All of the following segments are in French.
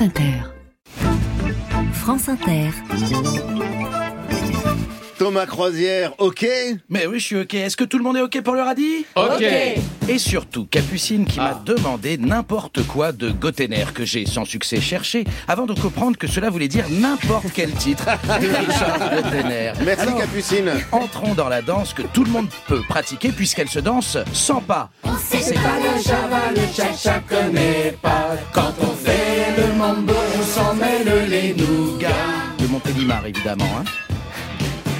France Inter. France Inter. Thomas Croisière, ok Mais oui, je suis ok. Est-ce que tout le monde est ok pour le radis Ok. Et surtout, Capucine qui m'a demandé n'importe quoi de Gotener que j'ai sans succès cherché avant de comprendre que cela voulait dire n'importe quel titre de Richard Gotener. Merci Alors, Capucine. Entrons dans la danse que tout le monde peut pratiquer puisqu'elle se danse sans pas. C'est pas le java, le cha-cha connaît pas. Quand on fait le mambo, les nougats. De Montélimar évidemment. Hein.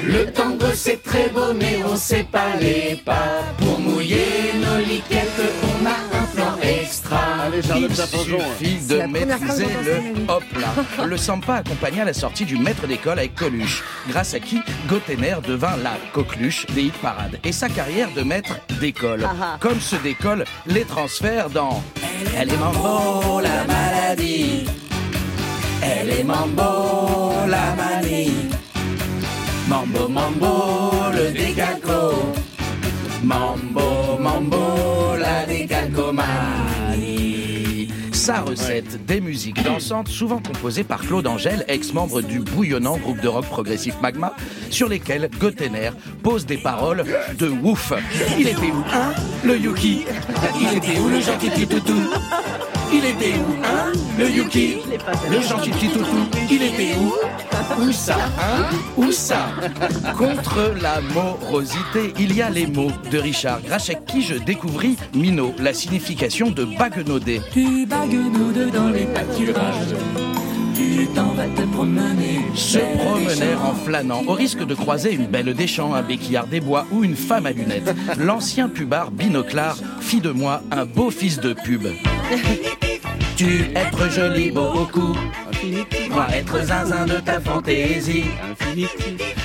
Le tango c'est très beau, mais on sait pas les pas. Pour mouiller nos liquettes, on a un plan extra. Allez, Il suffit de maîtriser le hop là. Le Sampa accompagna la sortie du maître d'école avec Coluche, grâce à qui Gotener devint la coqueluche des hit parades. Et sa carrière de maître d'école, comme se décolle les transferts dans Elle est mambo, la maladie. Elle est mambo, la manie. Mambo, mambo, le décalco. Mambo, mambo, la décalcomanie. Sa recette des musiques dansantes, souvent composées par Claude Angèle, ex-membre du bouillonnant groupe de rock progressif Magma, sur lesquelles Gotener pose des paroles de ouf. Il était où, hein, le Yuki? Il était où, le gentil petit toutou? Il était où, hein, le Yuki? Le gentil petit toutou, il était où? Où ça, hein? Où ça? Contre la morosité, il y a les mots de Richard, grâce à qui je découvris Minot, la signification de baguenauder. Tu baguenaudes dans les pâturages. Tu t'en vas te promener. Se promener en flânant, au risque de croiser une belle des champs, un béquillard des bois ou une femme à lunettes. L'ancien pubard binoclard fit de moi un beau fils de pub. Tu être joli, beau au cou. Moi être zinzin de ta fantaisie.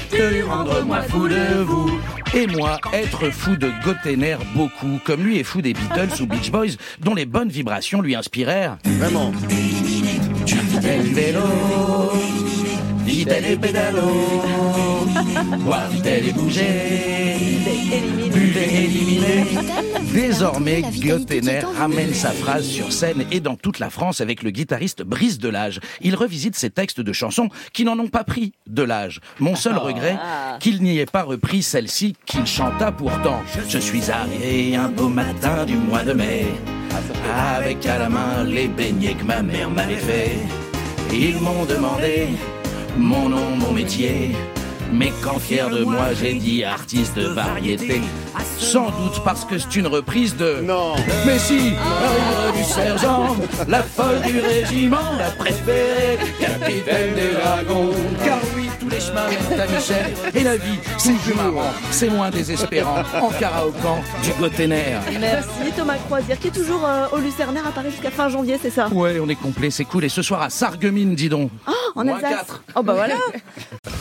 Te rendre moi fou de vous. Et moi être fou de Gotener beaucoup, comme lui est fou des Beatles ou Beach Boys, dont les bonnes vibrations lui inspirèrent. Vraiment. Tu fais le vélo, vite-elle et pédalo, boire vite-elle et bouger, buvez éliminer. Désormais, Gotener ramène sa phrase sur scène et dans toute la France avec le guitariste Brice Delage. Il revisite ses textes de chansons qui n'en ont pas pris de l'âge. Mon seul regret, qu'il n'y ait pas repris celle-ci qu'il chanta pourtant. Je suis arrivé un beau matin du mois de mai, avec à la main les beignets que ma mère m'avait fait. Ils m'ont demandé mon nom, mon métier. Mais quand fier de moi, j'ai dit artiste de variété. Sans doute parce que c'est une reprise de. Non. Mais si, arrive du sergent, la folle du régiment, la préférée, capitaine des dragons. Car oui, tous les chemins mènent à Michel. Et la vie, c'est plus marrant, c'est moins désespérant. En karaokan du Gotener. Merci Thomas Croisière qui est toujours euh, au Lucernaire à Paris jusqu'à fin janvier, c'est ça? Ouais, on est complet, c'est cool. Et ce soir à Sarreguemines, dis donc. En Moins Alsace quatre. Oh bah voilà